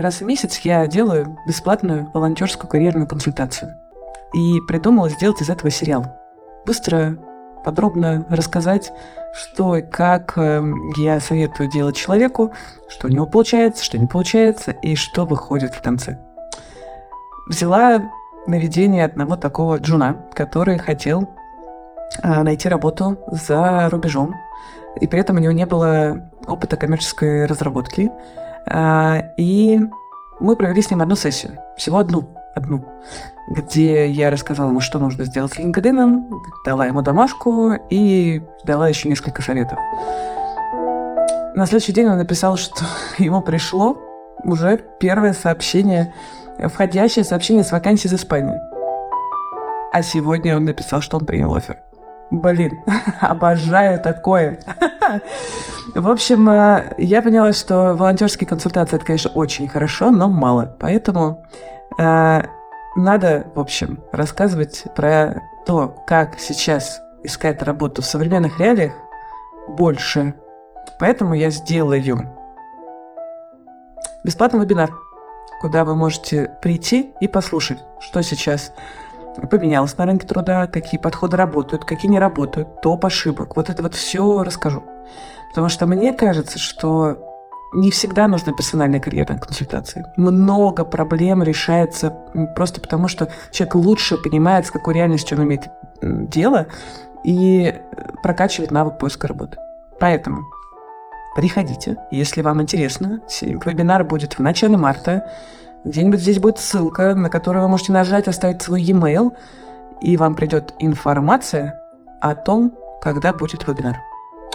Раз в месяц я делаю бесплатную волонтерскую карьерную консультацию. И придумала сделать из этого сериал. Быстро, подробно рассказать, что и как э, я советую делать человеку, что у него получается, что не получается, и что выходит в конце. Взяла наведение одного такого джуна, который хотел э, найти работу за рубежом, и при этом у него не было опыта коммерческой разработки. Э, и мы провели с ним одну сессию, всего одну, одну, где я рассказала ему, что нужно сделать с LinkedIn, дала ему домашку и дала еще несколько советов. На следующий день он написал, что ему пришло уже первое сообщение, входящее сообщение с вакансией из Испании. А сегодня он написал, что он принял офер. Блин, обожаю такое. В общем, э, я поняла, что волонтерские консультации это, конечно, очень хорошо, но мало. Поэтому э, надо, в общем, рассказывать про то, как сейчас искать работу в современных реалиях больше. Поэтому я сделаю бесплатный вебинар, куда вы можете прийти и послушать, что сейчас поменялось на рынке труда, какие подходы работают, какие не работают, топ ошибок. Вот это вот все расскажу. Потому что мне кажется, что не всегда нужна персональная карьерная консультация. Много проблем решается просто потому, что человек лучше понимает, с какой реальностью он имеет дело, и прокачивает навык поиска работы. Поэтому приходите, если вам интересно. Вебинар будет в начале марта. Где-нибудь здесь будет ссылка, на которую вы можете нажать, оставить свой e-mail, и вам придет информация о том, когда будет вебинар.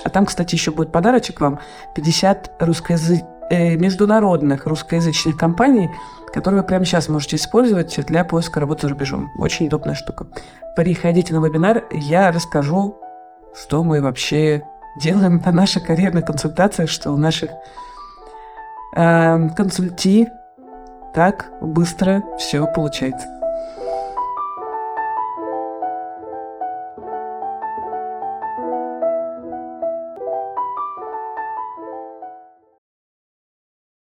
А там, кстати, еще будет подарочек вам 50 русскоязык... э, международных русскоязычных компаний, которые вы прямо сейчас можете использовать для поиска работы за рубежом. Очень удобная штука. Приходите на вебинар, я расскажу, что мы вообще делаем на наших карьерных консультациях, что у наших э, консульти так быстро все получается.